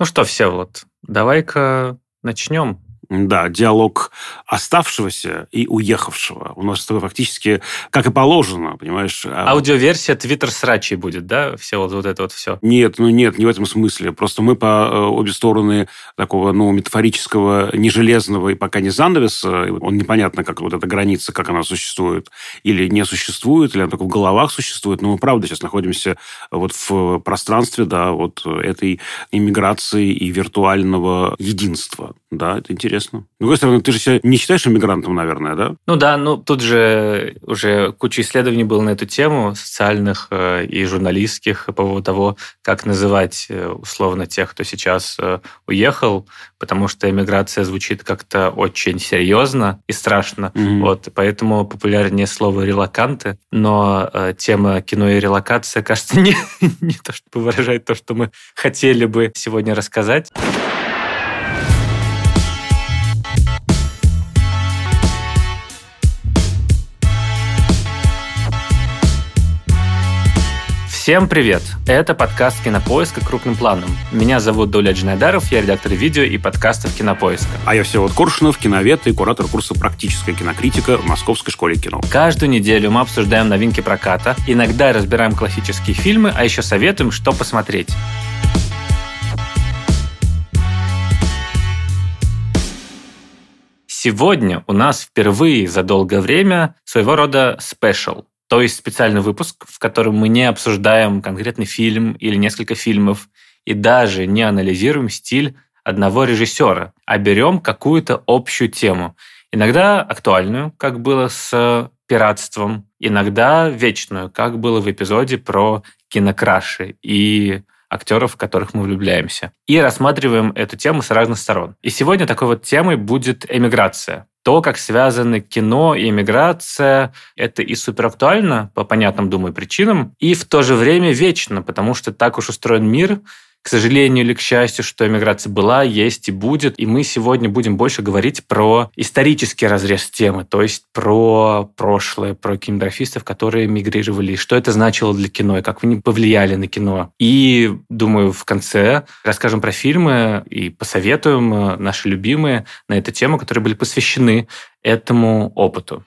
Ну что, все, вот, давай-ка начнем. Да, диалог оставшегося и уехавшего. У нас это фактически, как и положено, понимаешь? А Аудиоверсия Твиттер срачей будет, да? Все вот, вот это вот все. Нет, ну нет, не в этом смысле. Просто мы по э, обе стороны такого, ну, метафорического, не железного и пока не занавеса. Он непонятно, как вот эта граница, как она существует или не существует, или она только в головах существует. Но мы, правда, сейчас находимся вот в пространстве, да, вот этой иммиграции и виртуального единства. Да, это интересно интересно. С другой стороны, ты же себя не считаешь иммигрантом, наверное, да? Ну да, ну тут же уже куча исследований было на эту тему, социальных э, и журналистских, по поводу того, как называть э, условно тех, кто сейчас э, уехал, потому что иммиграция звучит как-то очень серьезно и страшно. Mm-hmm. Вот, поэтому популярнее слово релаканты, но тема кино и релокация, кажется, не, не то, чтобы выражает то, что мы хотели бы сегодня рассказать. Всем привет! Это подкаст «Кинопоиска. Крупным планом». Меня зовут Доля Джинайдаров, я редактор видео и подкастов «Кинопоиска». А я Всеволод Коршунов, киновед и куратор курса «Практическая кинокритика» в Московской школе кино. Каждую неделю мы обсуждаем новинки проката, иногда разбираем классические фильмы, а еще советуем, что посмотреть. Сегодня у нас впервые за долгое время своего рода спешл – то есть специальный выпуск, в котором мы не обсуждаем конкретный фильм или несколько фильмов и даже не анализируем стиль одного режиссера, а берем какую-то общую тему. Иногда актуальную, как было с пиратством, иногда вечную, как было в эпизоде про кинокраши и актеров, в которых мы влюбляемся. И рассматриваем эту тему с разных сторон. И сегодня такой вот темой будет эмиграция то, как связаны кино и иммиграция, это и супер актуально по понятным, думаю, причинам, и в то же время вечно, потому что так уж устроен мир, к сожалению или к счастью, что эмиграция была, есть и будет. И мы сегодня будем больше говорить про исторический разрез темы, то есть про прошлое, про кинематографистов, которые мигрировали, что это значило для кино, и как они повлияли на кино. И, думаю, в конце расскажем про фильмы и посоветуем э, наши любимые на эту тему, которые были посвящены этому опыту.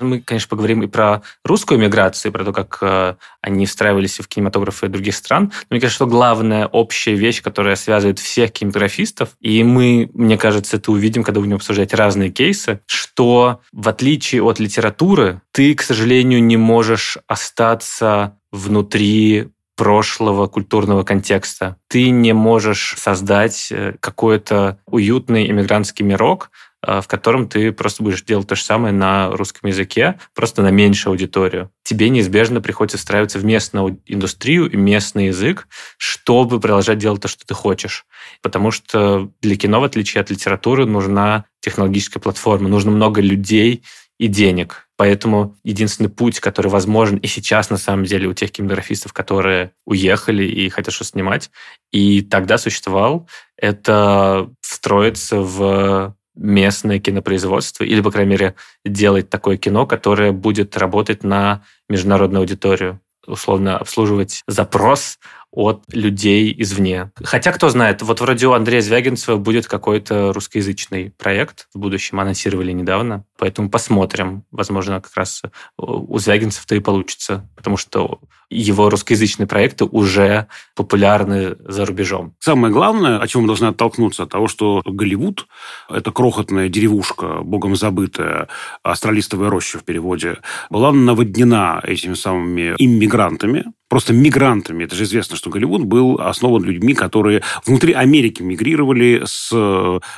Мы, конечно, поговорим и про русскую миграцию, про то, как э, они встраивались в кинематографы других стран. Но мне кажется, что главная общая вещь, которая связывает всех кинематографистов, и мы, мне кажется, это увидим, когда будем обсуждать разные кейсы, что в отличие от литературы, ты, к сожалению, не можешь остаться внутри прошлого культурного контекста. Ты не можешь создать э, какой-то уютный иммигрантский мирок, в котором ты просто будешь делать то же самое на русском языке, просто на меньшую аудиторию. Тебе неизбежно приходится встраиваться в местную индустрию и местный язык, чтобы продолжать делать то, что ты хочешь. Потому что для кино, в отличие от литературы, нужна технологическая платформа, нужно много людей и денег. Поэтому единственный путь, который возможен и сейчас, на самом деле, у тех кинематографистов, которые уехали и хотят что снимать, и тогда существовал, это встроиться в местное кинопроизводство, или, по крайней мере, делать такое кино, которое будет работать на международную аудиторию, условно обслуживать запрос от людей извне. Хотя, кто знает, вот вроде у Андрея Звягинцева будет какой-то русскоязычный проект в будущем, анонсировали недавно, поэтому посмотрим. Возможно, как раз у Звягинцев-то и получится, потому что его русскоязычные проекты уже популярны за рубежом. Самое главное, о чем мы должны оттолкнуться, от того, что Голливуд – это крохотная деревушка, богом забытая, астралистовая роща в переводе, была наводнена этими самыми иммигрантами, просто мигрантами. Это же известно, что Голливуд был основан людьми, которые внутри Америки мигрировали с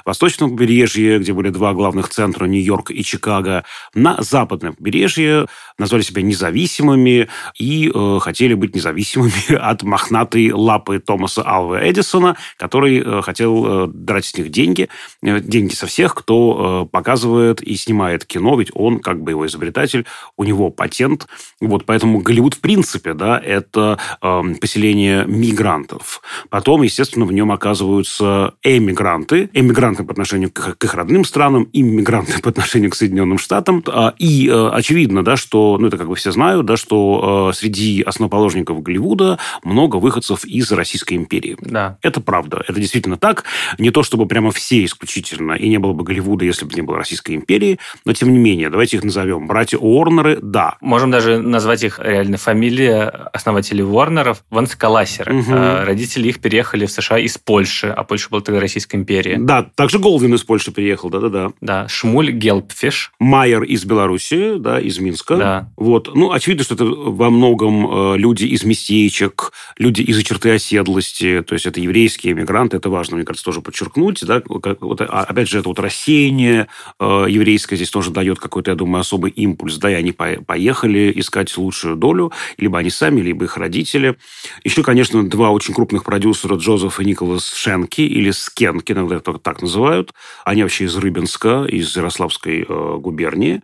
восточного побережья, где были два главных центра, Нью-Йорк и Чикаго, на западное побережье, назвали себя независимыми и э, хотели быть независимыми от мохнатой лапы Томаса Алва Эдисона, который э, хотел э, драть с них деньги, э, деньги со всех, кто э, показывает и снимает кино, ведь он, как бы его изобретатель, у него патент. Вот, поэтому Голливуд, в принципе, да, это это э, поселение мигрантов. Потом, естественно, в нем оказываются эмигранты. Эмигранты по отношению к, их родным странам, иммигранты по отношению к Соединенным Штатам. А, и э, очевидно, да, что, ну, это как бы все знают, да, что э, среди основоположников Голливуда много выходцев из Российской империи. Да. Это правда. Это действительно так. Не то, чтобы прямо все исключительно, и не было бы Голливуда, если бы не было Российской империи, но тем не менее, давайте их назовем. Братья Уорнеры, да. Можем даже назвать их реально фамилия основателей Уорнеров Ванскаласеры. Угу. Родители их переехали в США из Польши, а Польша была тогда Российская империя. Да, также Голдвин из Польши приехал, да-да-да. Да, Шмуль Гелпфиш. Майер из Беларуси, да, из Минска. Да. Вот. Ну, очевидно, что это во многом э, люди из местечек, люди из черты оседлости, то есть это еврейские эмигранты, это важно, мне кажется, тоже подчеркнуть, да, вот, а, опять же, это вот рассеяние э, еврейское здесь тоже дает какой-то, я думаю, особый импульс, да, и они поехали искать лучшую долю, либо они сами, либо их родители. Еще, конечно, два очень крупных продюсера, Джозеф и Николас Шенки, или Скенки, иногда это так называют. Они вообще из Рыбинска, из Ярославской э, губернии.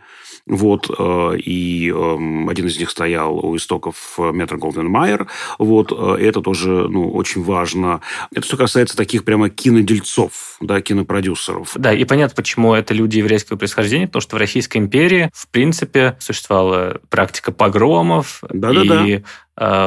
Вот, э, и эм, один из них стоял у истоков э, метро Голден Майер. Вот, э, это тоже, ну, очень важно. Это что касается таких прямо кинодельцов, да, кинопродюсеров. Да, и понятно, почему это люди еврейского происхождения, потому что в Российской империи, в принципе, существовала практика погромов, да -да -да. и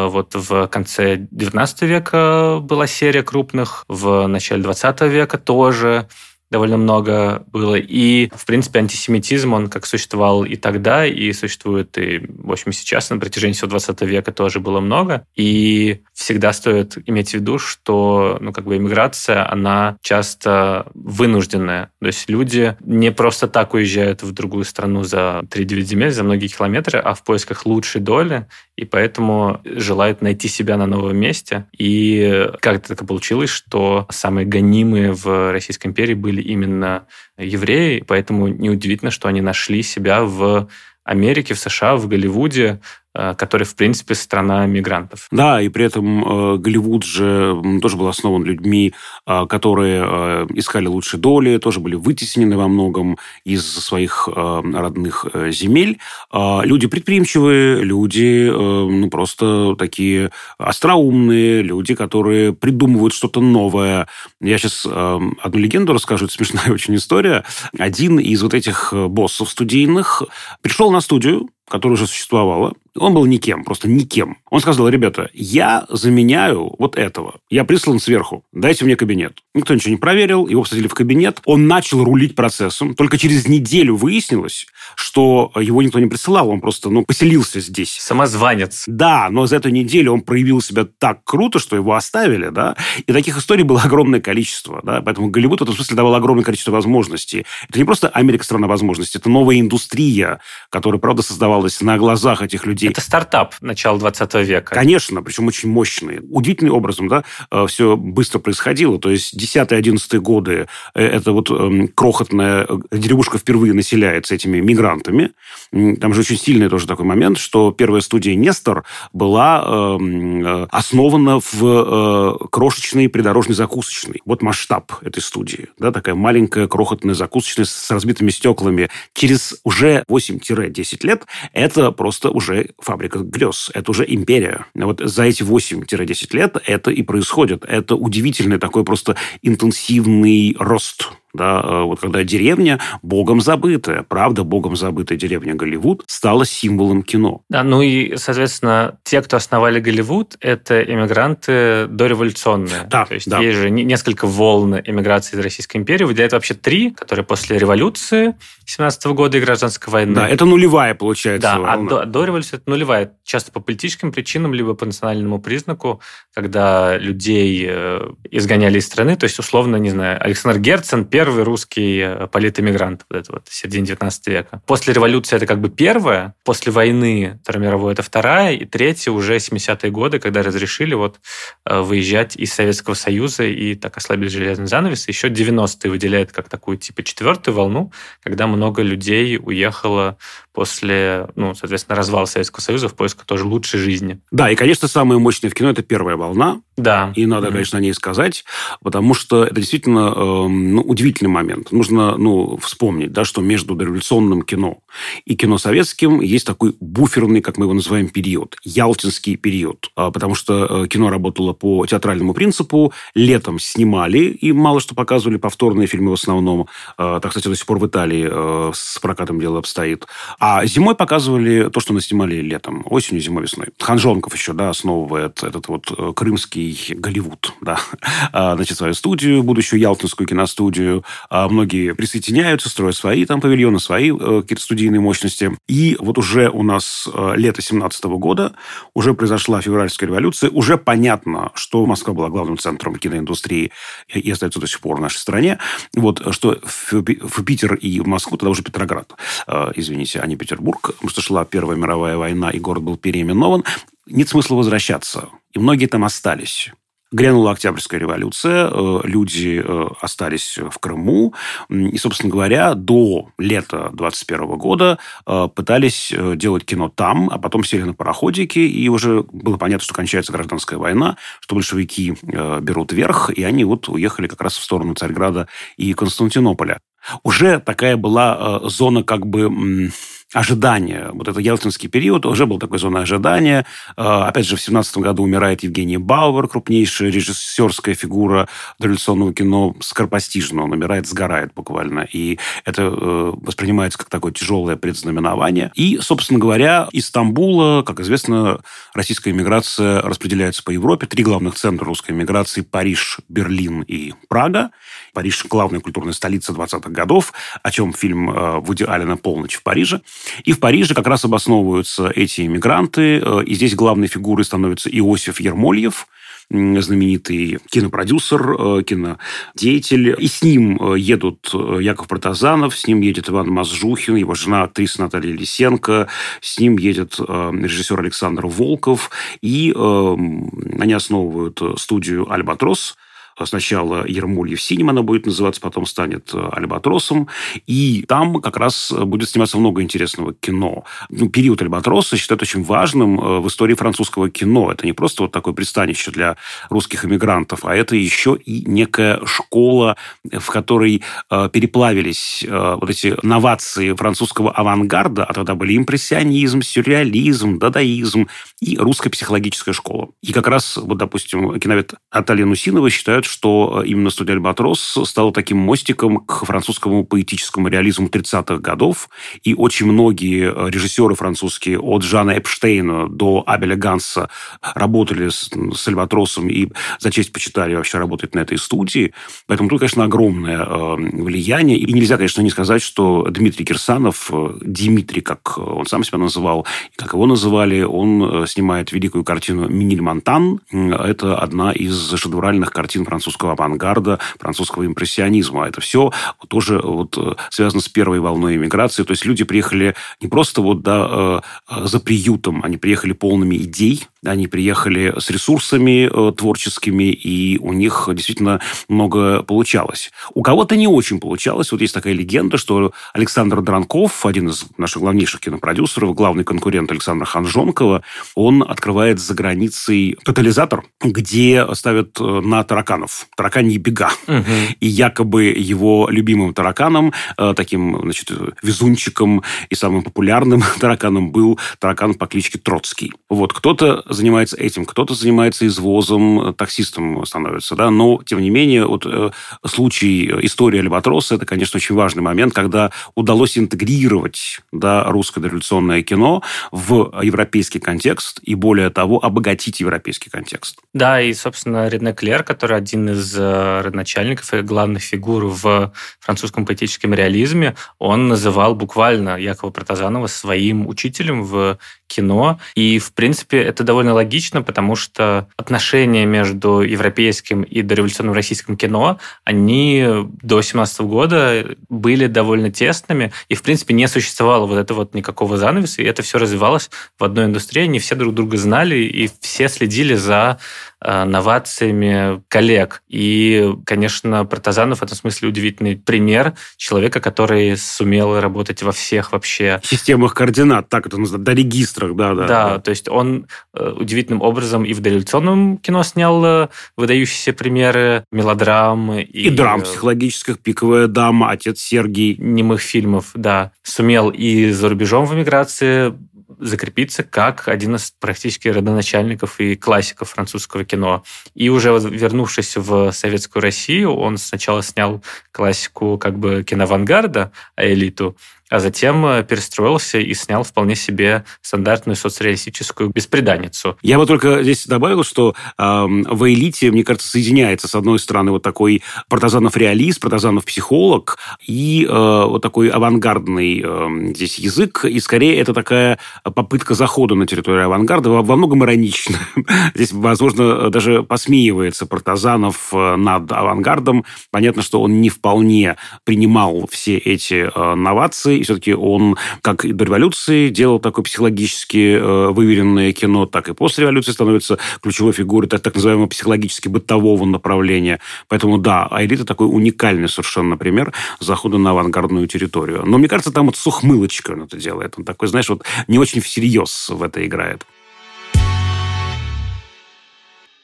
вот в конце XIX века была серия крупных, в начале XX века тоже довольно много было. И, в принципе, антисемитизм, он как существовал и тогда, и существует и, в общем, сейчас, на протяжении всего 20 века тоже было много. И всегда стоит иметь в виду, что, ну, как бы, иммиграция, она часто вынужденная. То есть люди не просто так уезжают в другую страну за 3-9 земель, за многие километры, а в поисках лучшей доли, и поэтому желают найти себя на новом месте. И как-то так получилось, что самые гонимые в Российской империи были именно евреи, поэтому неудивительно, что они нашли себя в Америке, в США, в Голливуде, который, в принципе, страна мигрантов. Да, и при этом э, Голливуд же тоже был основан людьми, э, которые искали лучшие доли, тоже были вытеснены во многом из своих родных земель. Люди предприимчивые, люди ну, просто такие остроумные, люди, которые придумывают что-то новое. Я сейчас одну легенду расскажу, это смешная очень история. Один из вот этих боссов студийных пришел на студию, которая уже существовала, он был никем, просто никем. Он сказал, ребята, я заменяю вот этого. Я прислан сверху. Дайте мне кабинет. Никто ничего не проверил. Его посадили в кабинет. Он начал рулить процессом. Только через неделю выяснилось, что его никто не присылал. Он просто ну, поселился здесь. Самозванец. Да, но за эту неделю он проявил себя так круто, что его оставили. Да? И таких историй было огромное количество. Да? Поэтому Голливуд в этом смысле давал огромное количество возможностей. Это не просто Америка страна возможностей. Это новая индустрия, которая, правда, создавалась на глазах этих людей людей. Это стартап начала 20 века. Конечно, причем очень мощный. Удивительным образом, да, э, все быстро происходило. То есть 10-11 годы э, это вот эм, крохотная э, деревушка впервые населяется этими мигрантами. Там же очень сильный тоже такой момент, что первая студия «Нестор» была эм, основана в крошечной придорожной закусочной. Вот масштаб этой студии. Да, такая маленькая крохотная закусочная с разбитыми стеклами. Через уже 8-10 лет это просто уже фабрика грез. Это уже империя. Вот за эти 8-10 лет это и происходит. Это удивительный такой просто интенсивный рост да, э, вот когда деревня богом забытая, правда, богом забытая деревня Голливуд стала символом кино. Да, ну и, соответственно, те, кто основали Голливуд, это эмигранты дореволюционные. Да, То есть да. есть же несколько волн эмиграции из Российской империи. Выделяют вообще три, которые после революции 17 года и гражданской войны. Да, это нулевая, получается, Да, волна. а до, до революции это нулевая. Часто по политическим причинам, либо по национальному признаку, когда людей э, изгоняли из страны. То есть, условно, не знаю, Александр Герцен, первый первый русский э, политэмигрант, вот это вот, середине 19 века. После революции это как бы первое, после войны Второй мировой это вторая, и третья уже 70-е годы, когда разрешили вот э, выезжать из Советского Союза и так ослабили железный занавес. Еще 90-е выделяют как такую типа четвертую волну, когда много людей уехало после, ну, соответственно, развала Советского Союза в поисках тоже лучшей жизни. Да, и, конечно, самое мощное в кино – это первая волна. Да. И надо, mm-hmm. конечно, о ней сказать, потому что это действительно э, ну, удивительно удивительный момент. Нужно ну, вспомнить, да, что между дореволюционным кино и кино советским есть такой буферный, как мы его называем, период. Ялтинский период. А, потому что э, кино работало по театральному принципу. Летом снимали, и мало что показывали повторные фильмы в основном. А, так, кстати, до сих пор в Италии э, с прокатом дело обстоит. А зимой показывали то, что наснимали летом. Осенью, зимой, весной. Ханжонков еще, да, основывает этот вот э, крымский Голливуд, да. А, значит, свою студию, будущую Ялтинскую киностудию. Многие присоединяются, строят свои там павильоны, свои какие-то студийные мощности. И вот уже у нас лето 17 года, уже произошла февральская революция, уже понятно, что Москва была главным центром киноиндустрии и остается до сих пор в нашей стране. Вот, что в, Питер и в Москву, тогда уже Петроград, э, извините, а не Петербург, потому что шла Первая мировая война, и город был переименован, нет смысла возвращаться. И многие там остались. Грянула Октябрьская революция, э, люди э, остались в Крыму, и, собственно говоря, до лета 21 года э, пытались делать кино там, а потом сели на пароходики, и уже было понятно, что кончается гражданская война, что большевики берут верх, и они вот уехали как раз в сторону Царьграда и Константинополя. Уже такая была зона как бы ожидания. Вот этот ялтинский период уже был такой зоной ожидания. А, опять же, в 17 году умирает Евгений Бауэр, крупнейшая режиссерская фигура дореволюционного кино, скоропостижно. Он умирает, сгорает буквально. И это э, воспринимается как такое тяжелое предзнаменование. И, собственно говоря, из Стамбула, как известно, российская иммиграция распределяется по Европе. Три главных центра русской иммиграции – Париж, Берлин и Прага. Париж – главная культурная столица 20-х годов, о чем фильм э, Вуди Аллена «Полночь в Париже». И в Париже как раз обосновываются эти иммигранты. Э, и здесь главной фигурой становится Иосиф Ермольев, знаменитый кинопродюсер, э, кинодеятель. И с ним едут Яков Протазанов, с ним едет Иван Мазжухин, его жена актриса Наталья Лисенко, с ним едет режиссер Александр Волков. И они основывают студию «Альбатрос», сначала Ермольев Синим она будет называться, потом станет э, Альбатросом. И там как раз будет сниматься много интересного кино. Ну, период Альбатроса считают очень важным э, в истории французского кино. Это не просто вот такое пристанище для русских эмигрантов, а это еще и некая школа, в которой э, переплавились вот эти новации французского авангарда, а тогда были импрессионизм, сюрреализм, дадаизм и русская психологическая школа. И как раз, вот, допустим, киновед Аталия Нусинова считают, что именно студия «Альбатрос» стала таким мостиком к французскому поэтическому реализму 30-х годов. И очень многие режиссеры французские, от Жана Эпштейна до Абеля Ганса, работали с, с «Альбатросом» и за честь почитали вообще работать на этой студии. Поэтому тут, конечно, огромное э, влияние. И нельзя, конечно, не сказать, что Дмитрий Кирсанов, э, Дмитрий, как он сам себя называл, как его называли, он э, снимает великую картину «Миниль Монтан». Это одна из шедевральных картин французского авангарда, французского импрессионизма. Это все тоже вот э, связано с первой волной иммиграции. То есть люди приехали не просто вот да, э, за приютом, они приехали полными идей, они приехали с ресурсами э, творческими, и у них действительно много получалось. У кого-то не очень получалось. Вот есть такая легенда, что Александр Дранков, один из наших главнейших кинопродюсеров, главный конкурент Александра Ханжонкова, он открывает за границей тотализатор, где ставят э, на тараканов, тараканьи бега. Угу. И якобы его любимым тараканом, э, таким, значит, везунчиком и самым популярным тараканом был таракан по кличке Троцкий. Вот, кто-то занимается этим, кто-то занимается извозом, э, таксистом становится, да, но, тем не менее, вот э, случай истории Альбатроса, это, конечно, очень важный момент, когда удалось интегрировать, да, русское революционное кино в европейский контекст и, более того, обогатить европейский контекст. Да, и, собственно, Рене Клер, который один из э, родоначальников и главных фигур в французском поэтическом реализме, он называл буквально Якова Протазанова своим учителем в кино. И, в принципе, это довольно логично, потому что отношения между европейским и дореволюционным российским кино, они до 17 года были довольно тесными, и, в принципе, не существовало вот этого вот никакого занавеса, и это все развивалось в одной индустрии, они все друг друга знали, и все следили за новациями коллег. И, конечно, Протазанов в этом смысле удивительный пример человека, который сумел работать во всех вообще... Системах координат, так это называется, до регистрах, да, да. Да, то есть он э, удивительным образом и в дореволюционном кино снял э, выдающиеся примеры мелодрам. И, и драм психологических, «Пиковая дама», «Отец Сергий». Немых фильмов, да. Сумел и за рубежом в эмиграции закрепиться как один из практически родоначальников и классиков французского кино. И уже вернувшись в советскую Россию, он сначала снял классику как бы киноавангарда, элиту, а затем э, перестроился и снял вполне себе стандартную соцреалистическую беспреданницу. Я бы только здесь добавил, что э, в «Элите», мне кажется, соединяется, с одной стороны, вот такой Протазанов-реалист, Протазанов-психолог и э, вот такой авангардный э, здесь язык, и скорее это такая попытка захода на территорию авангарда, во, во многом иронично. здесь, возможно, даже посмеивается Протазанов э, над авангардом. Понятно, что он не вполне принимал все эти э, новации, и все-таки он, как до революции, делал такое психологически э, выверенное кино, так и после революции становится ключевой фигурой так, так называемого психологически бытового направления. Поэтому, да, Айлита такой уникальный совершенно пример захода на авангардную территорию. Но мне кажется, там вот с ухмылочкой он это делает. Он такой, знаешь, вот не очень всерьез в это играет.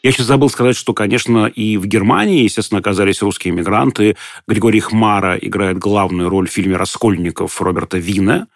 Я сейчас забыл сказать, что, конечно, и в Германии, естественно, оказались русские иммигранты. Григорий Хмара играет главную роль в фильме «Раскольников» Роберта Вина.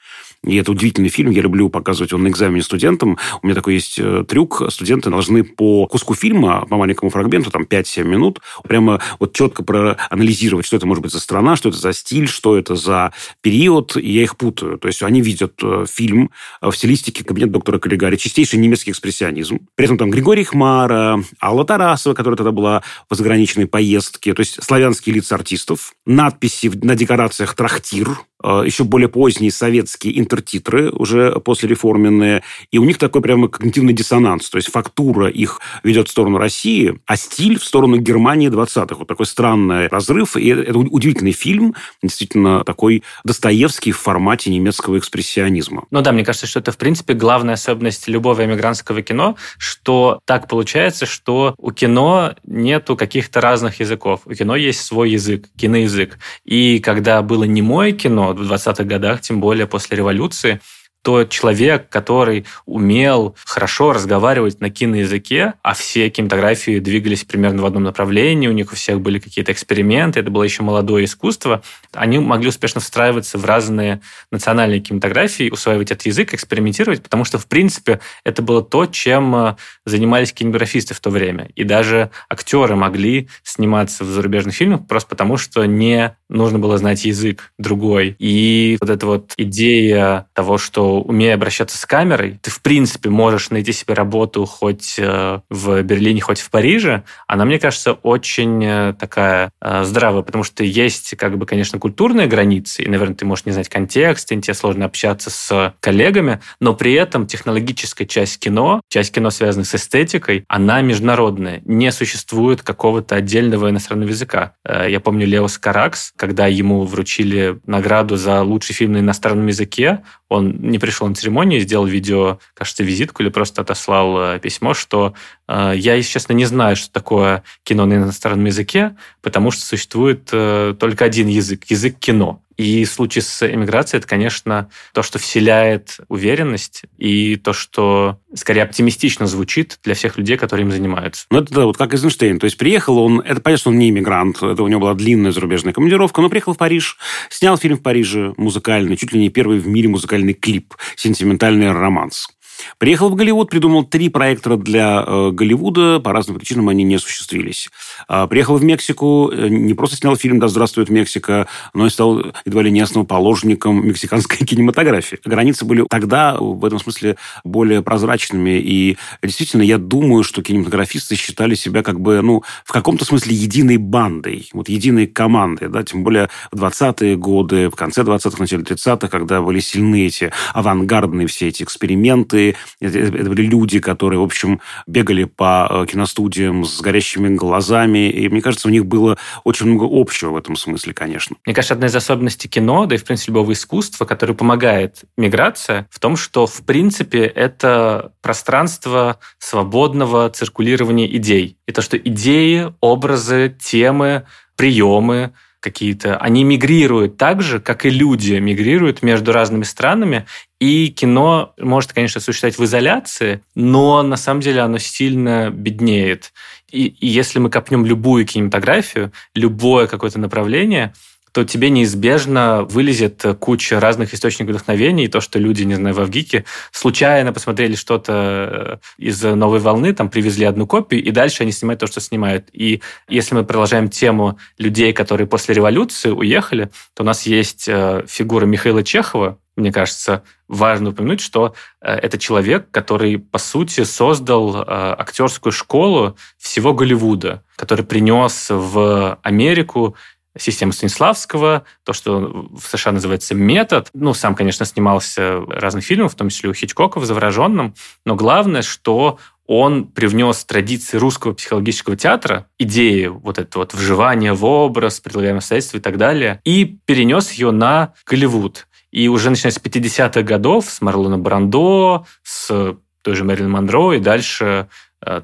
И это удивительный фильм, я люблю показывать его на экзамене студентам. У меня такой есть э, трюк. Студенты должны по куску фильма, по маленькому фрагменту, там 5-7 минут, прямо вот четко проанализировать, что это может быть за страна, что это за стиль, что это за период, и я их путаю. То есть они видят э, фильм в стилистике «Кабинет доктора Каллигари», чистейший немецкий экспрессионизм. При этом там Григорий Хмара, Алла Тарасова, которая тогда была в заграничной поездке, то есть славянские лица артистов, надписи на декорациях «Трактир», Э, еще более поздние советские интертитры, уже послереформенные, и у них такой прямо когнитивный диссонанс, то есть фактура их ведет в сторону России, а стиль в сторону Германии 20-х. Вот такой странный разрыв, и это удивительный фильм, действительно такой Достоевский в формате немецкого экспрессионизма. Ну да, мне кажется, что это, в принципе, главная особенность любого эмигрантского кино, что так получается, что у кино нету каких-то разных языков. У кино есть свой язык, киноязык. И когда было немое кино, в 20-х годах, тем более после революции, то человек, который умел хорошо разговаривать на киноязыке, а все кинематографии двигались примерно в одном направлении, у них у всех были какие-то эксперименты, это было еще молодое искусство, они могли успешно встраиваться в разные национальные кинематографии, усваивать этот язык, экспериментировать, потому что, в принципе, это было то, чем э, занимались кинематографисты в то время. И даже актеры могли сниматься в зарубежных фильмах просто потому, что не нужно было знать язык другой. И вот эта вот идея того, что умея обращаться с камерой, ты в принципе можешь найти себе работу хоть э, в Берлине, хоть в Париже, она, мне кажется, очень э, такая э, здравая, потому что есть, как бы, конечно, культурные границы, и, наверное, ты можешь не знать контекст, и тебе сложно общаться с коллегами, но при этом технологическая часть кино, часть кино, связанная с эстетикой, она международная. Не существует какого-то отдельного иностранного языка. Я помню Леос Каракс, когда ему вручили награду за лучший фильм на иностранном языке, он не пришел на церемонию, сделал видео, кажется, визитку или просто отослал э, письмо, что я, если честно, не знаю, что такое кино на иностранном языке, потому что существует э, только один язык, язык кино. И в случае с эмиграцией это, конечно, то, что вселяет уверенность и то, что скорее оптимистично звучит для всех людей, которые им занимаются. Ну, это да, вот как Эйзенштейн. То есть приехал он, это понятно, что он не иммигрант, это у него была длинная зарубежная командировка, но приехал в Париж, снял фильм в Париже музыкальный, чуть ли не первый в мире музыкальный клип «Сентиментальный романс». Приехал в Голливуд, придумал три проекта для э, Голливуда. По разным причинам они не осуществились. А, приехал в Мексику, э, не просто снял фильм «Да здравствует Мексика», но и стал едва ли не основоположником мексиканской кинематографии. Границы были тогда в этом смысле более прозрачными. И действительно, я думаю, что кинематографисты считали себя как бы, ну, в каком-то смысле единой бандой, вот единой командой, да, тем более в 20-е годы, в конце 20-х, начале 30-х, когда были сильны эти авангардные все эти эксперименты, это, это были люди, которые, в общем, бегали по киностудиям с горящими глазами, и мне кажется, у них было очень много общего в этом смысле, конечно. Мне кажется, одна из особенностей кино, да и, в принципе, любого искусства, которое помогает миграция, в том, что, в принципе, это пространство свободного циркулирования идей. И то, что идеи, образы, темы, приемы, какие-то, они мигрируют так же, как и люди мигрируют между разными странами. И кино может, конечно, существовать в изоляции, но на самом деле оно сильно беднеет. И, и если мы копнем любую кинематографию, любое какое-то направление – то тебе неизбежно вылезет куча разных источников вдохновения, и то, что люди, не знаю, в Авгике случайно посмотрели что-то э, из «Новой волны», там привезли одну копию, и дальше они снимают то, что снимают. И если мы продолжаем тему людей, которые после революции уехали, то у нас есть э, фигура Михаила Чехова, мне кажется, важно упомянуть, что э, это человек, который, по сути, создал актерскую школу всего Голливуда, который принес в Америку система Станиславского, то, что в США называется метод. Ну, сам, конечно, снимался разных фильмов, в том числе у Хичкока в «Завороженном», но главное, что он привнес традиции русского психологического театра, идеи вот это вот вживания в образ, предлагаемые обстоятельства и так далее, и перенес ее на Голливуд. И уже начиная с 50-х годов, с Марлона Брандо, с той же Мэрилин Монро и дальше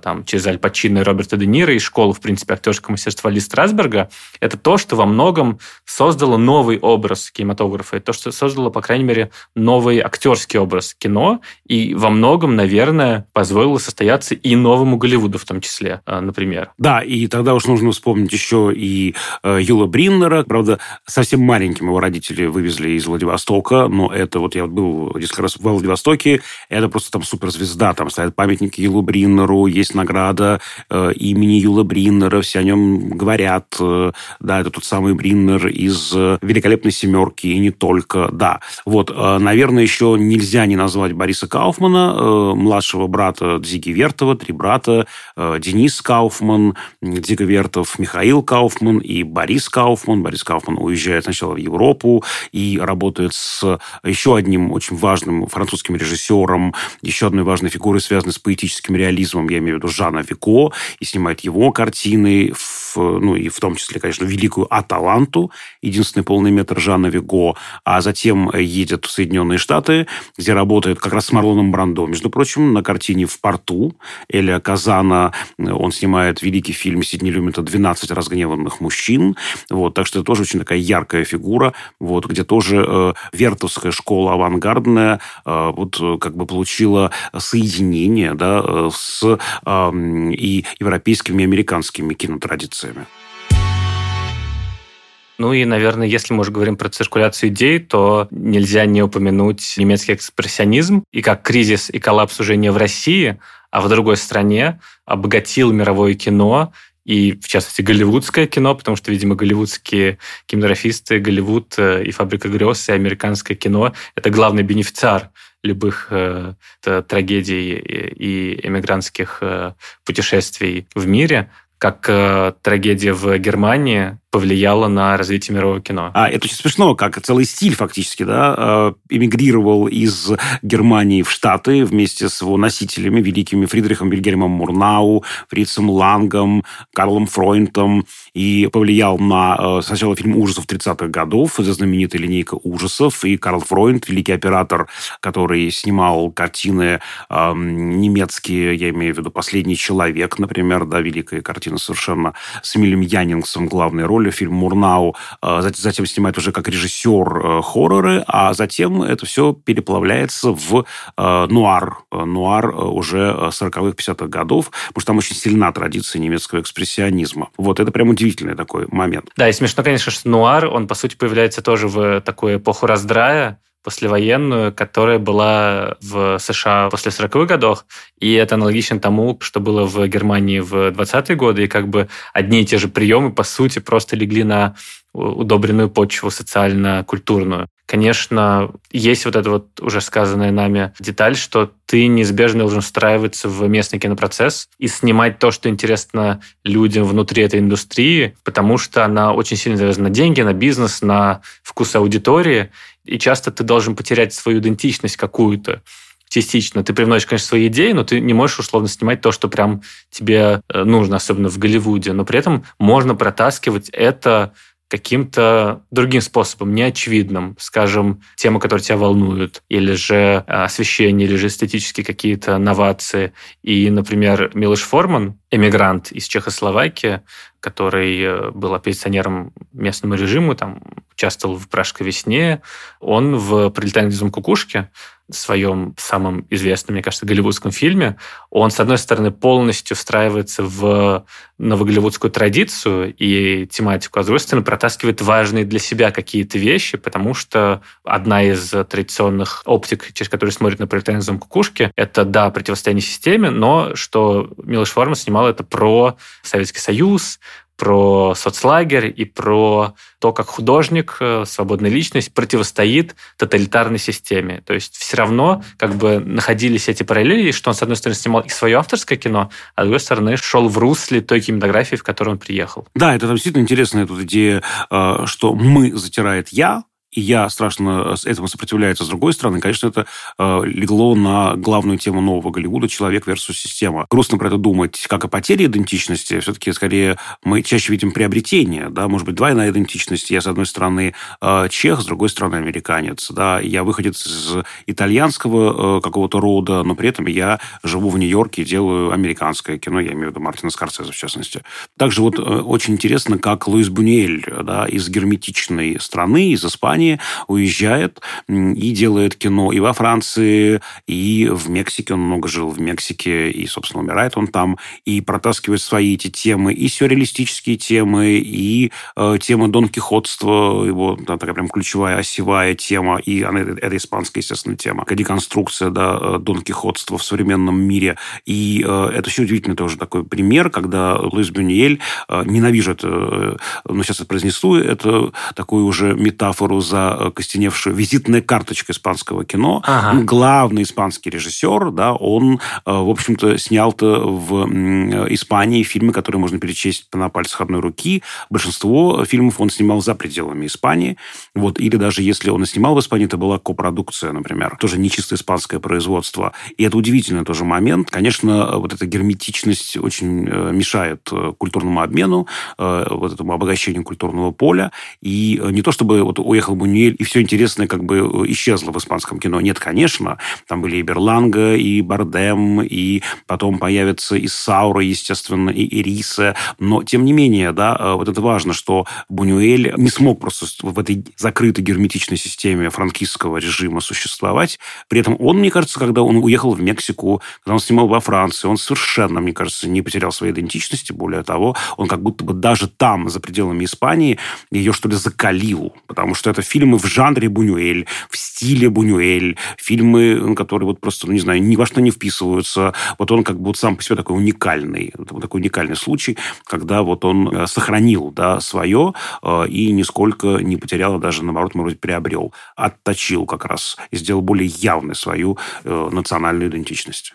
там, через Аль Пачино и Роберта Де Ниро и школу, в принципе, актерского мастерства Ли Страсберга, это то, что во многом создало новый образ кинематографа, это то, что создало, по крайней мере, новый актерский образ кино, и во многом, наверное, позволило состояться и новому Голливуду в том числе, э, например. Да, и тогда уж нужно вспомнить еще и э, Юла Бриннера. Правда, совсем маленьким его родители вывезли из Владивостока, но это вот я был несколько раз в Владивостоке, это просто там суперзвезда, там стоят памятники Юлу Бриннеру, есть награда э, имени Юла Бриннера, все о нем говорят. Э, да, это тот самый Бриннер из э, «Великолепной семерки» и не только. Да, вот, э, наверное, еще нельзя не назвать Бориса Кауфмана, э, младшего брата Дзиги Вертова, три брата, э, Денис Кауфман, Дзига Вертов, Михаил Кауфман и Борис Кауфман. Борис Кауфман уезжает сначала в Европу и работает с еще одним очень важным французским режиссером, еще одной важной фигурой, связанной с поэтическим реализмом я имею в виду Жана Вико, и снимает его картины, в, ну и в том числе, конечно, великую «Аталанту», единственный полный метр Жана Виго, а затем едет в Соединенные Штаты, где работает как раз с Марлоном Брандо, между прочим, на картине «В порту» Эля Казана. Он снимает великий фильм Сидни Люмита «12 разгневанных мужчин». Вот, так что это тоже очень такая яркая фигура, вот, где тоже э, вертовская школа авангардная э, вот как бы получила соединение да, э, с и европейскими, и американскими кинотрадициями. Ну и, наверное, если мы уже говорим про циркуляцию идей, то нельзя не упомянуть немецкий экспрессионизм. И как кризис и коллапс уже не в России, а в другой стране обогатил мировое кино и, в частности, голливудское кино, потому что, видимо, голливудские кинематографисты, Голливуд э, и «Фабрика грез» и американское кино – это главный бенефициар любых э, трагедий и эмигрантских э, путешествий в мире, как э, трагедия в Германии повлияло на развитие мирового кино. А это очень смешно, как целый стиль фактически, да, э, эмигрировал из Германии в Штаты вместе с его носителями, великими Фридрихом Вильгельмом Мурнау, Фрицем Лангом, Карлом Фройнтом, и повлиял на э, сначала фильм ужасов 30-х годов, это знаменитая линейка ужасов, и Карл Фройнт, великий оператор, который снимал картины э, немецкие, я имею в виду «Последний человек», например, да, великая картина совершенно с Эмилием Янингсом главной роли, роли, фильм «Мурнау», э, затем снимает уже как режиссер э, хорроры, а затем это все переплавляется в э, нуар. Нуар уже 40-х, 50-х годов, потому что там очень сильна традиция немецкого экспрессионизма. Вот, это прям удивительный такой момент. Да, и смешно, конечно, что нуар, он, по сути, появляется тоже в такую эпоху раздрая, послевоенную, которая была в США после 40-х годов. И это аналогично тому, что было в Германии в 20-е годы. И как бы одни и те же приемы, по сути, просто легли на удобренную почву социально-культурную. Конечно, есть вот эта вот уже сказанная нами деталь, что ты неизбежно должен встраиваться в местный кинопроцесс и снимать то, что интересно людям внутри этой индустрии, потому что она очень сильно завязана на деньги, на бизнес, на вкус аудитории и часто ты должен потерять свою идентичность какую-то, частично. Ты привносишь, конечно, свои идеи, но ты не можешь условно снимать то, что прям тебе э, нужно, особенно в Голливуде. Но при этом можно протаскивать это каким-то другим способом, неочевидным, скажем, темы, которые тебя волнуют, или же э, освещение, или же эстетические какие-то новации. И, например, Милош Форман, эмигрант из Чехословакии, который э, был оппозиционером местному режиму, там, участвовал в «Пражской весне», он в «Прилетание к кукушки» своем самом известном, мне кажется, голливудском фильме, он, с одной стороны, полностью встраивается в новоголливудскую традицию и тематику, а с другой стороны, протаскивает важные для себя какие-то вещи, потому что одна из традиционных оптик, через которую смотрят на пролетаризм кукушки, это, да, противостояние системе, но что Милош Форман снимал это про Советский Союз, про соцлагерь и про то, как художник, э, свободная личность противостоит тоталитарной системе. То есть все равно как бы находились эти параллели, что он, с одной стороны, снимал и свое авторское кино, а с другой стороны, шел в русле той кинематографии, в которой он приехал. Да, это действительно интересная тут идея, э, что «мы» затирает «я», и я страшно этому сопротивляюсь. А с другой стороны, конечно, это э, легло на главную тему нового Голливуда «Человек versus система». Грустно про это думать, как о потере идентичности. Все-таки, скорее, мы чаще видим приобретение. Да? Может быть, двойная идентичность. Я, с одной стороны, э, чех, с другой стороны, американец. Да? Я выходец из итальянского э, какого-то рода, но при этом я живу в Нью-Йорке и делаю американское кино. Я имею в виду Мартина Скорсезе, в частности. Также вот э, очень интересно, как Луис Бунюэль да, из герметичной страны, из Испании, Испании, уезжает и делает кино и во Франции, и в Мексике. Он много жил в Мексике, и, собственно, умирает он там, и протаскивает свои эти темы, и сюрреалистические темы, и э, тема Дон Кихотства, его да, такая прям ключевая осевая тема, и она, это испанская, естественно, тема, деконструкция да, э, Дон Кихотства в современном мире. И э, это очень удивительный тоже такой пример, когда Луис Бюньель, э, ненавижу это, э, но сейчас я произнесу, это такую уже метафору за костеневшую визитная карточка испанского кино. Ага. Главный испанский режиссер, да, он, э, в общем-то, снял-то в Испании фильмы, которые можно перечесть на пальцах одной руки. Большинство фильмов он снимал за пределами Испании. Вот, или даже если он и снимал в Испании, это была копродукция, например. Тоже не чисто испанское производство. И это удивительный тоже момент. Конечно, вот эта герметичность очень э, мешает э, культурному обмену, вот этому обогащению культурного поля. И не то чтобы вот уехал Бунюэль, и все интересное как бы э, исчезло в испанском кино. Нет, конечно, там были и Берланга, и Бардем, и потом появятся и Саура, естественно, и Ириса, но тем не менее, да, э, вот это важно, что Бунюэль не смог просто в этой закрытой герметичной системе франкистского режима существовать. При этом он, мне кажется, когда он уехал в Мексику, когда он снимал во Франции, он совершенно, мне кажется, не потерял своей идентичности. Более того, он как будто бы даже там, за пределами Испании, ее что ли закалил, потому что это фильмы в жанре Бунюэль, в стиле Бунюэль, фильмы, которые вот просто, ну, не знаю, ни во что не вписываются. Вот он как бы вот сам по себе такой уникальный. Такой уникальный случай, когда вот он э, сохранил да, свое э, и нисколько не потерял, а даже наоборот, может быть, приобрел. Отточил как раз и сделал более явной свою э, национальную идентичность.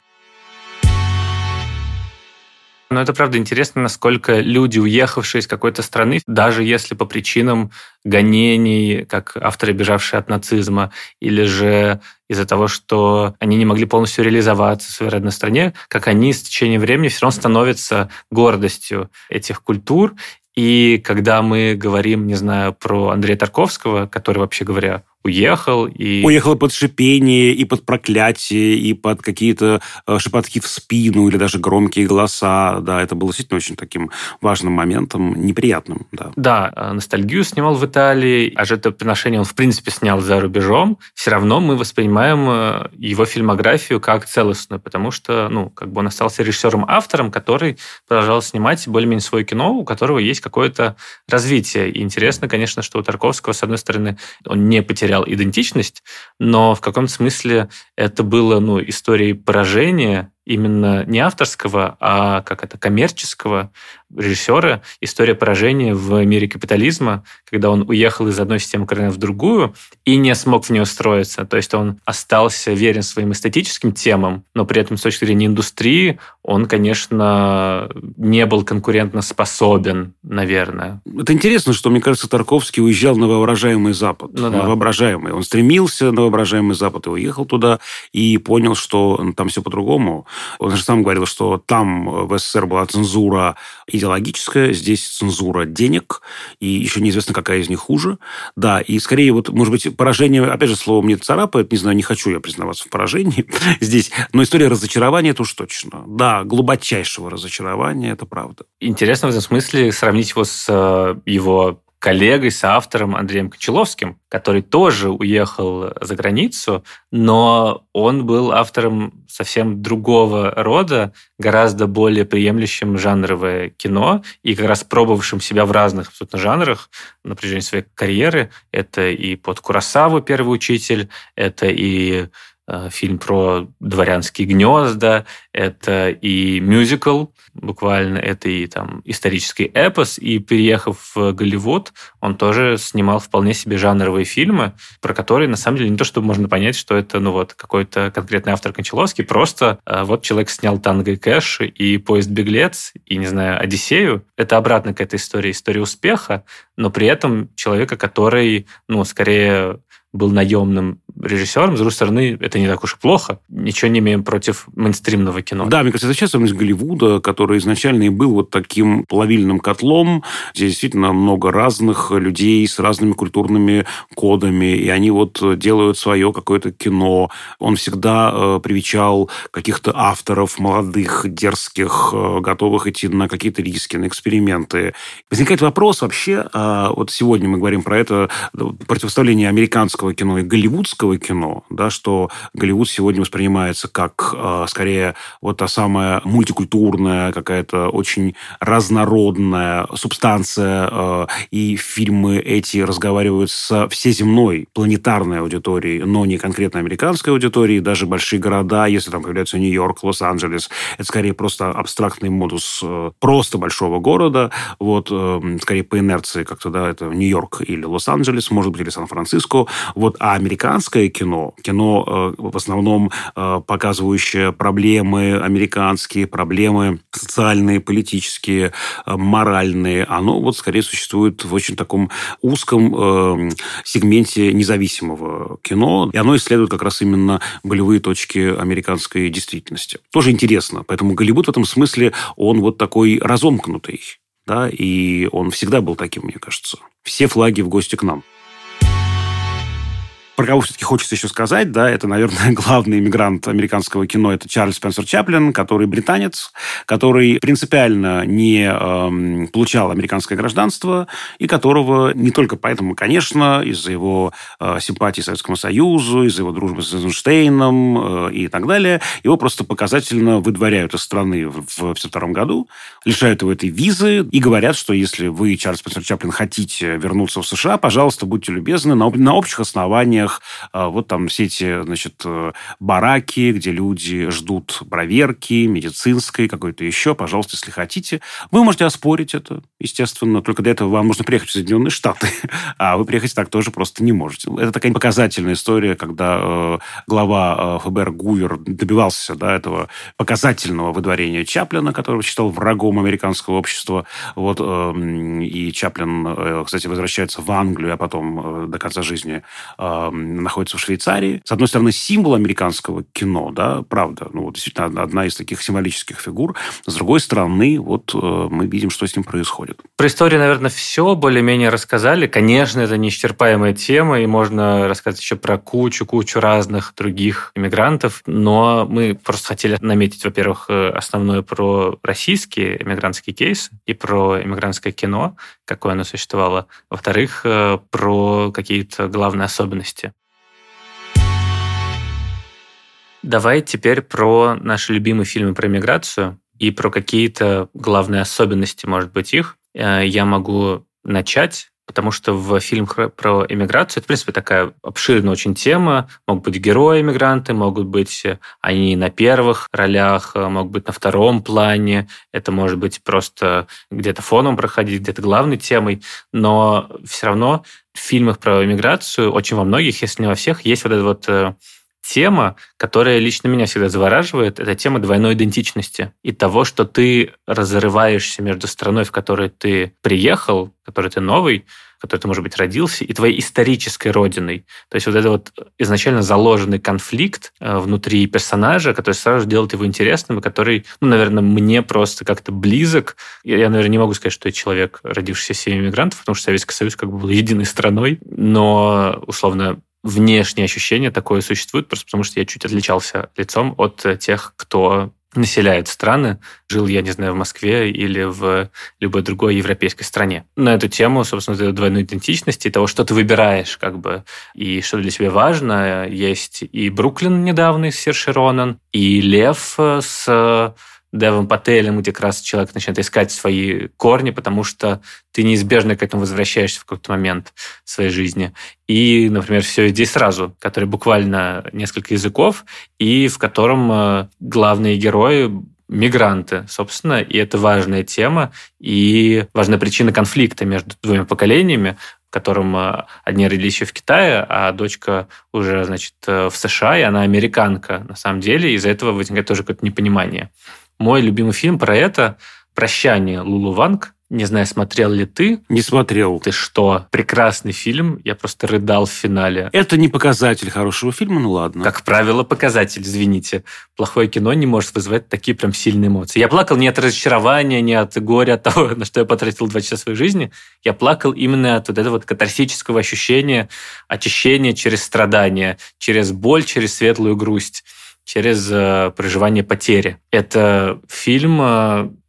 Но это правда интересно, насколько люди, уехавшие из какой-то страны, даже если по причинам гонений, как авторы, бежавшие от нацизма, или же из-за того, что они не могли полностью реализоваться в своей родной стране, как они с течением времени все равно становятся гордостью этих культур. И когда мы говорим, не знаю, про Андрея Тарковского, который, вообще говоря, уехал. И... Уехал под шипение, и под проклятие, и под какие-то э, шепотки в спину, или даже громкие голоса. Да, это было действительно очень таким важным моментом, неприятным. Да, да э, ностальгию снимал в Италии, а жертвоприношение он, в принципе, снял за рубежом. Все равно мы воспринимаем э, его фильмографию как целостную, потому что, ну, как бы он остался режиссером-автором, который продолжал снимать более-менее свое кино, у которого есть какое-то развитие. И интересно, конечно, что у Тарковского, с одной стороны, он не потерял потерял идентичность, но в каком-то смысле это было ну, историей поражения именно не авторского, а как это, коммерческого режиссера «История поражения в мире капитализма», когда он уехал из одной системы координат в другую и не смог в нее устроиться. То есть он остался верен своим эстетическим темам, но при этом с точки зрения индустрии он, конечно, не был конкурентно способен, наверное. Это интересно, что, мне кажется, Тарковский уезжал на воображаемый Запад. Ну, да. На воображаемый. Он стремился на воображаемый Запад и уехал туда, и понял, что там все по-другому. Он же сам говорил, что там в СССР была цензура идеологическая, здесь цензура денег, и еще неизвестно, какая из них хуже. Да, и скорее вот, может быть, поражение, опять же, слово мне царапает, не знаю, не хочу я признаваться в поражении здесь, но история разочарования это уж точно. Да, глубочайшего разочарования, это правда. Интересно в этом смысле сравнить его с э, его коллегой, с автором Андреем Кончаловским, который тоже уехал за границу, но он был автором совсем другого рода, гораздо более приемлющим жанровое кино и как раз пробовавшим себя в разных абсолютно жанрах на протяжении своей карьеры. Это и под Курасаву «Первый учитель», это и фильм про дворянские гнезда, это и мюзикл, буквально это и там исторический эпос, и переехав в Голливуд, он тоже снимал вполне себе жанровые фильмы, про которые на самом деле не то, чтобы можно понять, что это ну вот какой-то конкретный автор Кончаловский, просто э, вот человек снял «Танго и Кэш» и «Поезд Беглец», и, не знаю, «Одиссею». Это обратно к этой истории, история успеха, но при этом человека, который, ну, скорее был наемным режиссером. С другой стороны, это не так уж и плохо. Ничего не имеем против мейнстримного кино. Да, мне кажется, это часто из Голливуда, который изначально и был вот таким плавильным котлом, где действительно много разных людей с разными культурными кодами, и они вот делают свое какое-то кино. Он всегда э, привечал каких-то авторов молодых, дерзких, э, готовых идти на какие-то риски, на эксперименты. Возникает вопрос вообще, э, вот сегодня мы говорим про это, противоставление американского кино и голливудского голливудского кино, да, что Голливуд сегодня воспринимается как э, скорее вот та самая мультикультурная, какая-то очень разнородная субстанция, э, и фильмы эти разговаривают с всеземной планетарной аудиторией, но не конкретно американской аудиторией, даже большие города, если там появляются Нью-Йорк, Лос-Анджелес, это скорее просто абстрактный модус э, просто большого города, вот, э, скорее по инерции как-то, да, это Нью-Йорк или Лос-Анджелес, может быть, или Сан-Франциско, вот, а американское американское кино, кино э, в основном э, показывающее проблемы американские, проблемы социальные, политические, э, моральные, оно вот скорее существует в очень таком узком сегменте независимого кино, и оно исследует как раз именно болевые точки американской действительности. Тоже интересно. Поэтому Голливуд в этом смысле, он вот такой разомкнутый. Да, и он всегда был таким, мне кажется. Все флаги в гости к нам про кого все-таки хочется еще сказать, да, это, наверное, главный иммигрант американского кино, это Чарльз Спенсер Чаплин, который британец, который принципиально не э, получал американское гражданство, и которого не только поэтому, конечно, из-за его э, симпатии Советскому Союзу, из-за его дружбы с Эйзенштейном э, и так далее, его просто показательно выдворяют из страны в 1952 году, лишают его этой визы и говорят, что если вы, Чарльз Спенсер Чаплин, хотите вернуться в США, пожалуйста, будьте любезны, на, на общих основаниях районах. А, вот там все эти, значит, э, бараки, где люди ждут проверки медицинской, какой-то еще. Пожалуйста, если хотите. Вы можете оспорить это, естественно. Только для этого вам нужно приехать в Соединенные Штаты. А вы приехать так тоже просто не можете. Это такая показательная история, когда э, глава э, ФБР Гувер добивался да, этого показательного выдворения Чаплина, которого считал врагом американского общества. Вот, э, и Чаплин, э, кстати, возвращается в Англию, а потом э, до конца жизни э, находится в Швейцарии. С одной стороны, символ американского кино, да, правда, ну, вот действительно одна из таких символических фигур. С другой стороны, вот э, мы видим, что с ним происходит. Про историю, наверное, все более-менее рассказали. Конечно, это неисчерпаемая тема, и можно рассказать еще про кучу-кучу разных других иммигрантов, но мы просто хотели наметить, во-первых, э, основное про российские иммигрантские кейсы и про иммигрантское кино, какое оно существовало. Во-вторых, э, про какие-то главные особенности Давай теперь про наши любимые фильмы про миграцию и про какие-то главные особенности, может быть, их. Э, я могу начать, потому что в фильмах про эмиграцию это, в принципе, такая обширная очень тема. Могут быть герои-эмигранты, могут быть они на первых ролях, могут быть на втором плане. Это может быть просто где-то фоном проходить, где-то главной темой. Но все равно в фильмах про эмиграцию очень во многих, если не во всех, есть вот эта вот э, тема, которая лично меня всегда завораживает, это тема двойной идентичности и того, что ты разрываешься между страной, в которой ты приехал, в которой ты новый, в которой ты, может быть, родился, и твоей исторической родиной. То есть вот это вот изначально заложенный конфликт э, внутри персонажа, который сразу делает его интересным, и который, ну, наверное, мне просто как-то близок. Я, наверное, не могу сказать, что я человек, родившийся в семье иммигрантов, потому что Советский Союз как бы был единой страной, но, условно, внешнее ощущение такое существует, просто потому что я чуть отличался лицом от тех, кто населяет страны. Жил я, не знаю, в Москве или в любой другой европейской стране. На эту тему, собственно, двойной идентичности, того, что ты выбираешь, как бы, и что для тебя важно, есть и Бруклин недавний с Серши Ронан, и Лев с Девом Пателем, где как раз человек начинает искать свои корни, потому что ты неизбежно к этому возвращаешься в какой-то момент своей жизни. И, например, «Все иди сразу», который буквально несколько языков, и в котором э, главные герои мигранты, собственно, и это важная тема и важная причина конфликта между двумя поколениями, в котором э, одни родились еще в Китае, а дочка уже, значит, э, в США, и она американка на самом деле, из-за этого возникает тоже какое-то непонимание. Мой любимый фильм про это «Прощание Лулу Ванг». Не знаю, смотрел ли ты. Не смотрел. Ты что? Прекрасный фильм. Я просто рыдал в финале. Это не показатель хорошего фильма, ну ладно. Как правило, показатель, извините. Плохое кино не может вызывать такие прям сильные эмоции. Я плакал не от разочарования, не от горя, от того, на что я потратил два часа своей жизни. Я плакал именно от вот этого вот катарсического ощущения очищения через страдания, через боль, через светлую грусть через э, проживание потери. Это фильм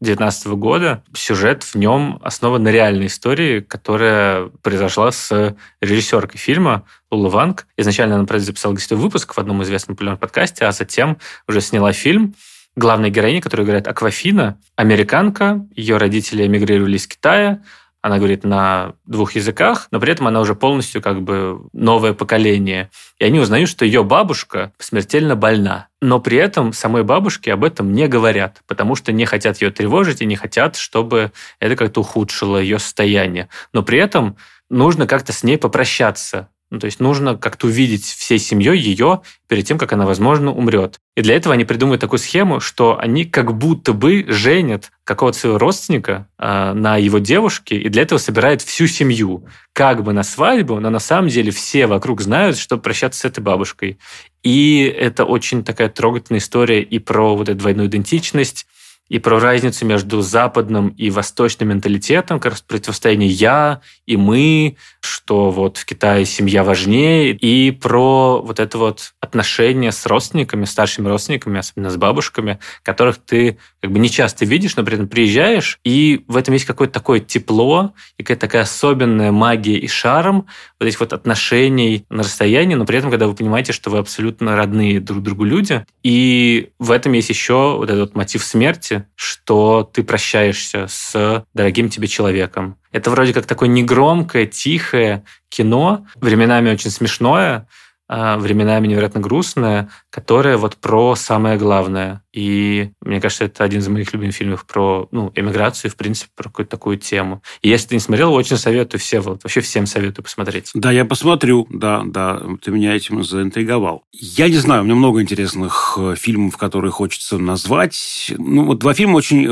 2019 э, года. Сюжет в нем основан на реальной истории, которая произошла с режиссеркой фильма Лула Ванг. Изначально она записала гостевой выпуск в одном известном популярном подкасте, а затем уже сняла фильм. Главная героиня, которая играет Аквафина, американка, ее родители эмигрировали из Китая, она говорит на двух языках, но при этом она уже полностью как бы новое поколение. И они узнают, что ее бабушка смертельно больна. Но при этом самой бабушке об этом не говорят, потому что не хотят ее тревожить и не хотят, чтобы это как-то ухудшило ее состояние. Но при этом нужно как-то с ней попрощаться. Ну, то есть нужно как-то увидеть всей семьей ее перед тем, как она, возможно, умрет. И для этого они придумывают такую схему, что они как будто бы женят какого-то своего родственника э, на его девушке, и для этого собирают всю семью, как бы на свадьбу, но на самом деле все вокруг знают, что прощаться с этой бабушкой. И это очень такая трогательная история и про вот эту двойную идентичность, и про разницу между западным и восточным менталитетом, как раз противостояние «я» и «мы», что вот в Китае семья важнее, и про вот это вот отношение с родственниками, старшими родственниками, особенно с бабушками, которых ты как бы не часто видишь, но при этом приезжаешь, и в этом есть какое-то такое тепло и какая-то такая особенная магия и шарм вот этих вот отношений на расстоянии, но при этом, когда вы понимаете, что вы абсолютно родные друг другу люди, и в этом есть еще вот этот мотив смерти, что ты прощаешься с дорогим тебе человеком. Это вроде как такое негромкое, тихое кино, временами очень смешное, временами невероятно грустное, которое вот про самое главное. И мне кажется, это один из моих любимых фильмов про ну, эмиграцию, в принципе, про какую-то такую тему. И если ты не смотрел, очень советую все, вот, вообще всем советую посмотреть. Да, я посмотрю, да, да, ты меня этим заинтриговал. Я не знаю, у меня много интересных э, фильмов, которые хочется назвать. Ну, вот два фильма очень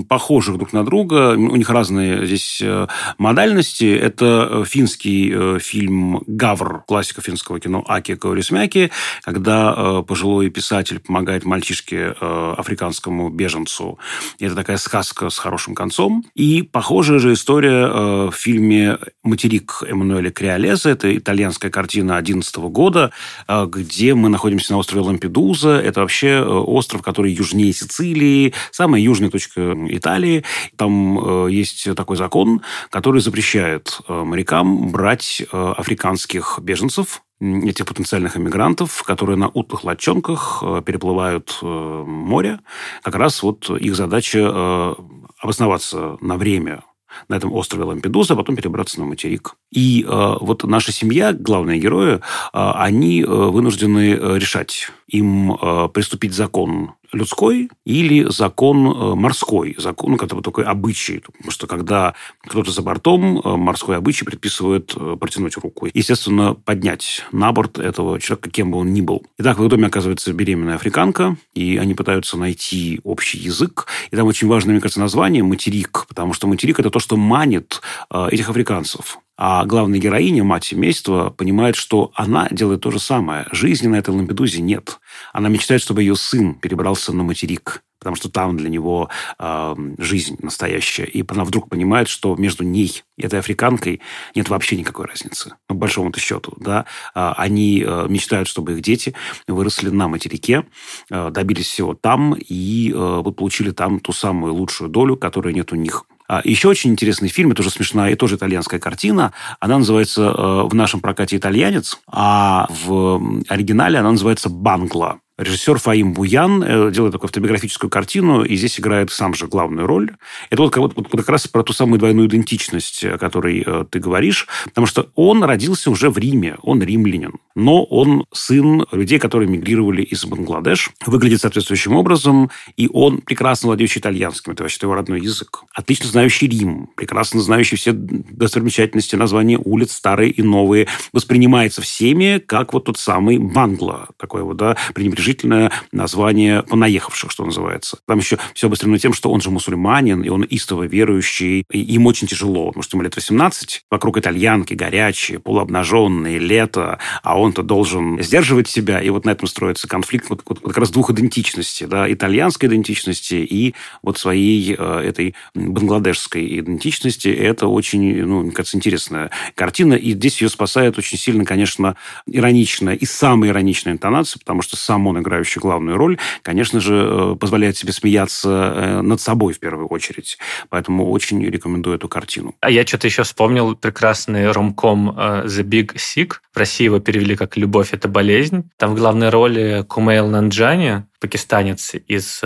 э, похожих друг на друга, у них разные здесь э, модальности. Это э, финский фильм «Гавр», классика финского кино Аки Каурисмяки, когда э, пожилой писатель помогает мальчишке Э, африканскому беженцу. Это такая сказка с хорошим концом. И похожая же история э, в фильме «Материк» Эммануэля Криолеза. Это итальянская картина 2011 года, где мы находимся на острове Лампедуза. Это вообще остров, который южнее Сицилии, самая южная точка Италии. Там есть такой закон, который запрещает морякам брать африканских беженцев, этих потенциальных иммигрантов, которые на утых лодчонках э, переплывают э, море. Как раз вот их задача э, обосноваться на время на этом острове Лампедуза, а потом перебраться на материк. И э, вот наша семья, главные герои, э, они э, вынуждены решать, им приступить закон людской или закон морской, закон, ну, который такой обычай. Потому что когда кто-то за бортом, морской обычай предписывает протянуть руку. Естественно, поднять на борт этого человека, кем бы он ни был. Итак, в доме оказывается беременная африканка, и они пытаются найти общий язык. И там очень важное, мне кажется, название – материк, потому что материк – это то, что манит этих африканцев. А главная героиня, мать семейства, понимает, что она делает то же самое. Жизни на этой Лампедузе нет. Она мечтает, чтобы ее сын перебрался на материк, потому что там для него э, жизнь настоящая. И она вдруг понимает, что между ней и этой африканкой нет вообще никакой разницы, по большому-то счету. Да? А, они э, мечтают, чтобы их дети выросли на материке, э, добились всего там и э, получили там ту самую лучшую долю, которой нет у них. А, еще очень интересный фильм, это тоже смешная и тоже итальянская картина. Она называется э, в нашем прокате «Итальянец», а в оригинале она называется «Бангла». Режиссер Фаим Буян э, делает такую автобиографическую картину, и здесь играет сам же главную роль. Это вот, вот, вот как раз про ту самую двойную идентичность, о которой э, ты говоришь, потому что он родился уже в Риме, он римлянин, но он сын людей, которые мигрировали из Бангладеш, выглядит соответствующим образом, и он прекрасно владеющий итальянским, это вообще его родной язык, отлично знающий Рим, прекрасно знающий все достопримечательности, названия улиц, старые и новые, воспринимается всеми как вот тот самый Бангла, такой вот, да, пренебрежительный пренебрежительное название понаехавших, что называется. Там еще все обострено тем, что он же мусульманин, и он истово верующий, и им очень тяжело, потому что ему лет 18, вокруг итальянки горячие, полуобнаженные, лето, а он-то должен сдерживать себя, и вот на этом строится конфликт вот, вот, как раз двух идентичностей, да, итальянской идентичности и вот своей э, этой бангладешской идентичности. Это очень, ну, мне кажется, интересная картина, и здесь ее спасает очень сильно, конечно, ироничная и самая ироничная интонация, потому что сам он он, играющий главную роль, конечно же, э, позволяет себе смеяться э, над собой в первую очередь. Поэтому очень рекомендую эту картину. А я что-то еще вспомнил прекрасный ромком э, The Big Sick. В России его перевели как «Любовь – это болезнь». Там в главной роли Кумейл Нанджани, пакистанец из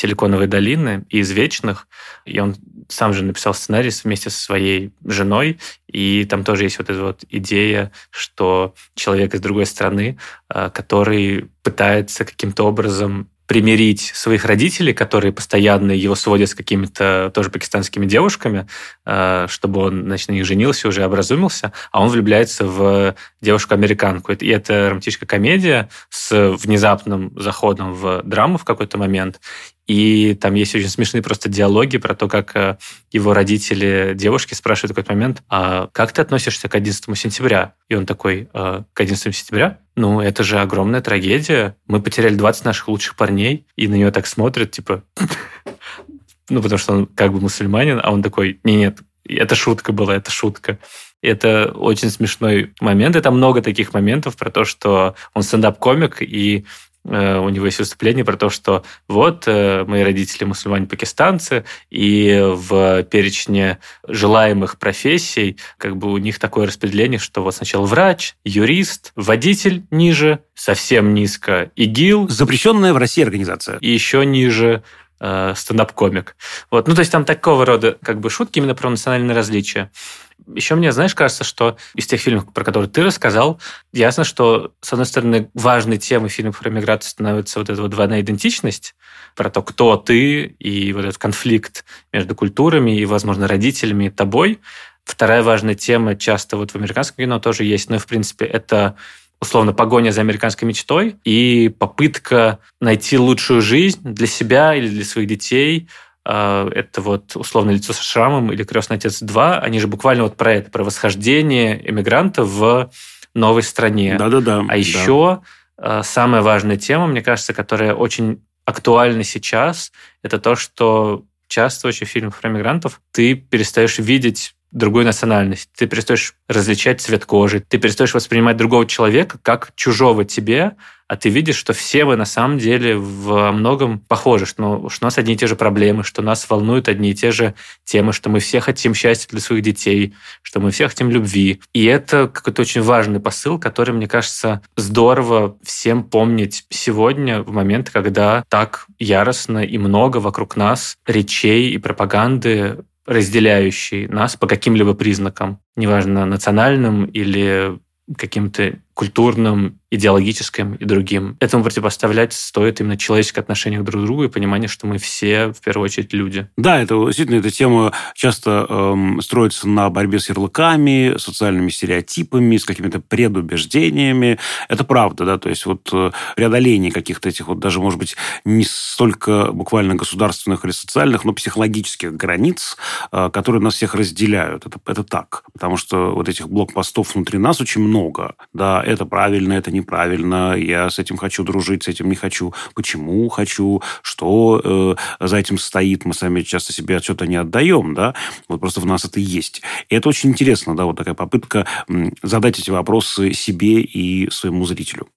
Силиконовой долины и из Вечных. И он сам же написал сценарий вместе со своей женой. И там тоже есть вот эта вот идея, что человек из другой страны, а, который пытается каким-то образом примирить своих родителей, которые постоянно его сводят с какими-то тоже пакистанскими девушками, а, чтобы он, значит, на них женился, уже образумился, а он влюбляется в девушку-американку. И это романтическая комедия с внезапным заходом в драму в какой-то момент. И там есть очень смешные просто диалоги про то, как э, его родители девушки спрашивают в какой-то момент, а как ты относишься к 11 сентября? И он такой, а, к 11 сентября? Ну, это же огромная трагедия. Мы потеряли 20 наших лучших парней, и на него так смотрят, типа... Ну, потому что он как бы мусульманин, а он такой, не, нет, это шутка была, это шутка. Это очень смешной момент. И там много таких моментов про то, что он стендап-комик, и у него есть выступление про то, что вот э, мои родители мусульмане-пакистанцы, и в перечне желаемых профессий как бы у них такое распределение, что вот сначала врач, юрист, водитель ниже, совсем низко ИГИЛ. Запрещенная в России организация. И еще ниже э, стендап-комик. Вот. Ну, то есть там такого рода как бы шутки именно про национальные различия. Еще мне, знаешь, кажется, что из тех фильмов, про которые ты рассказал, ясно, что, с одной стороны, важной темой фильмов про миграцию становится вот эта вот двойная идентичность, про то, кто ты, и вот этот конфликт между культурами и, возможно, родителями и тобой. Вторая важная тема часто вот в американском кино тоже есть, но, в принципе, это условно погоня за американской мечтой и попытка найти лучшую жизнь для себя или для своих детей – а, это вот условно лицо со шрамом или крестный отец 2, они же буквально вот про это, про восхождение иммигранта в новой стране. Да-да-да. А еще да. самая важная тема, мне кажется, которая очень актуальна сейчас, это то, что часто очень в фильмах про мигрантов ты перестаешь видеть другую национальность, ты перестаешь различать цвет кожи, ты перестаешь воспринимать другого человека как чужого тебе, а ты видишь, что все мы на самом деле во многом похожи, что, что у нас одни и те же проблемы, что нас волнуют одни и те же темы, что мы все хотим счастья для своих детей, что мы все хотим любви. И это какой-то очень важный посыл, который, мне кажется, здорово всем помнить сегодня, в момент, когда так яростно и много вокруг нас речей и пропаганды разделяющий нас по каким-либо признакам, неважно, национальным или каким-то культурным, идеологическим и другим. Этому противопоставлять стоит именно человеческое отношение к друг другу и понимание, что мы все, в первую очередь, люди. Да, это действительно эта тема часто эм, строится на борьбе с ярлыками, социальными стереотипами, с какими-то предубеждениями. Это правда, да, то есть вот э, преодоление каких-то этих вот даже, может быть, не столько буквально государственных или социальных, но психологических границ, э, которые нас всех разделяют. Это, это так. Потому что вот этих блокпостов внутри нас очень много. Да, это правильно, это неправильно, я с этим хочу дружить, с этим не хочу, почему хочу, что э, за этим стоит, мы сами часто себе отчета не отдаем, да, вот просто в нас это есть. И это очень интересно, да, вот такая попытка задать эти вопросы себе и своему зрителю.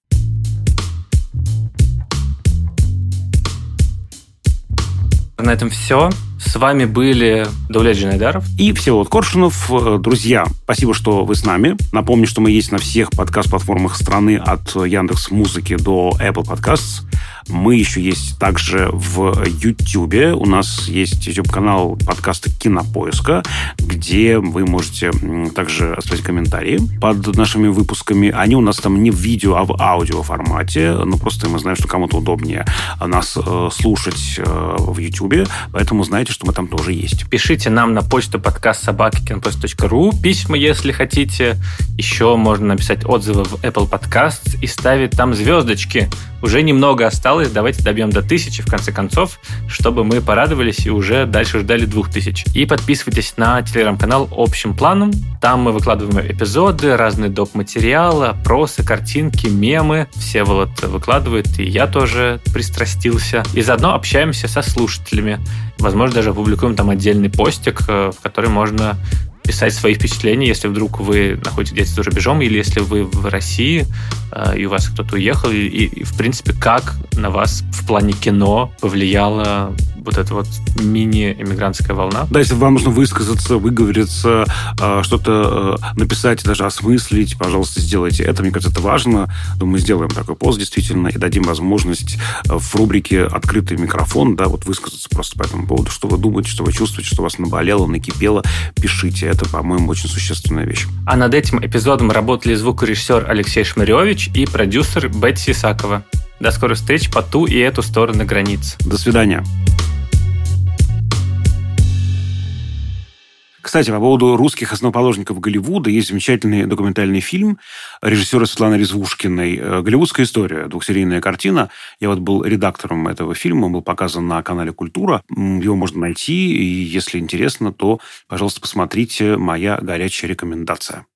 На этом все. С вами были Давлет Джинайдаров и Всеволод Коршунов. Друзья, спасибо, что вы с нами. Напомню, что мы есть на всех подкаст-платформах страны от Яндекс Музыки до Apple Podcasts. Мы еще есть также в YouTube. У нас есть YouTube-канал подкаста «Кинопоиска», где вы можете также оставить комментарии под нашими выпусками. Они у нас там не в видео, а в аудио формате. Но просто мы знаем, что кому-то удобнее нас э, слушать э, в YouTube. Поэтому знаете, что мы там тоже есть. Пишите нам на почту подкаст собакакинопоиск.ру письма, если хотите. Еще можно написать отзывы в Apple Podcasts и ставить там звездочки. Уже немного осталось, давайте добьем до тысячи в конце концов, чтобы мы порадовались и уже дальше ждали двух тысяч. И подписывайтесь на телеграм-канал общим планом. Там мы выкладываем эпизоды, разные доп-материалы, опросы, картинки, мемы. Все вот выкладывает, и я тоже пристрастился. И заодно общаемся со слушателями. Возможно, даже опубликуем там отдельный постик, э, в который можно писать свои впечатления, если вдруг вы находитесь где-то за рубежом, или если вы в России, э, и у вас кто-то уехал, и, и, в принципе, как на вас в плане кино повлияло вот эта вот мини-эмигрантская волна. Да, если вам нужно высказаться, выговориться, э, что-то э, написать, даже осмыслить, пожалуйста, сделайте это. Мне кажется, это важно. Мы сделаем такой пост, действительно, и дадим возможность в рубрике «Открытый микрофон», да, вот высказаться просто по этому поводу, что вы думаете, что вы чувствуете, что вас наболело, накипело, пишите это, по-моему, очень существенная вещь. А над этим эпизодом работали звукорежиссер Алексей Шмаревич и продюсер Бетти Исакова. До скорых встреч по ту и эту сторону границ. До свидания. Кстати, по поводу русских основоположников Голливуда есть замечательный документальный фильм режиссера Светланы Резвушкиной э, «Голливудская история», двухсерийная картина. Я вот был редактором этого фильма, он был показан на канале «Культура». Его можно найти, и если интересно, то, пожалуйста, посмотрите. Моя горячая рекомендация.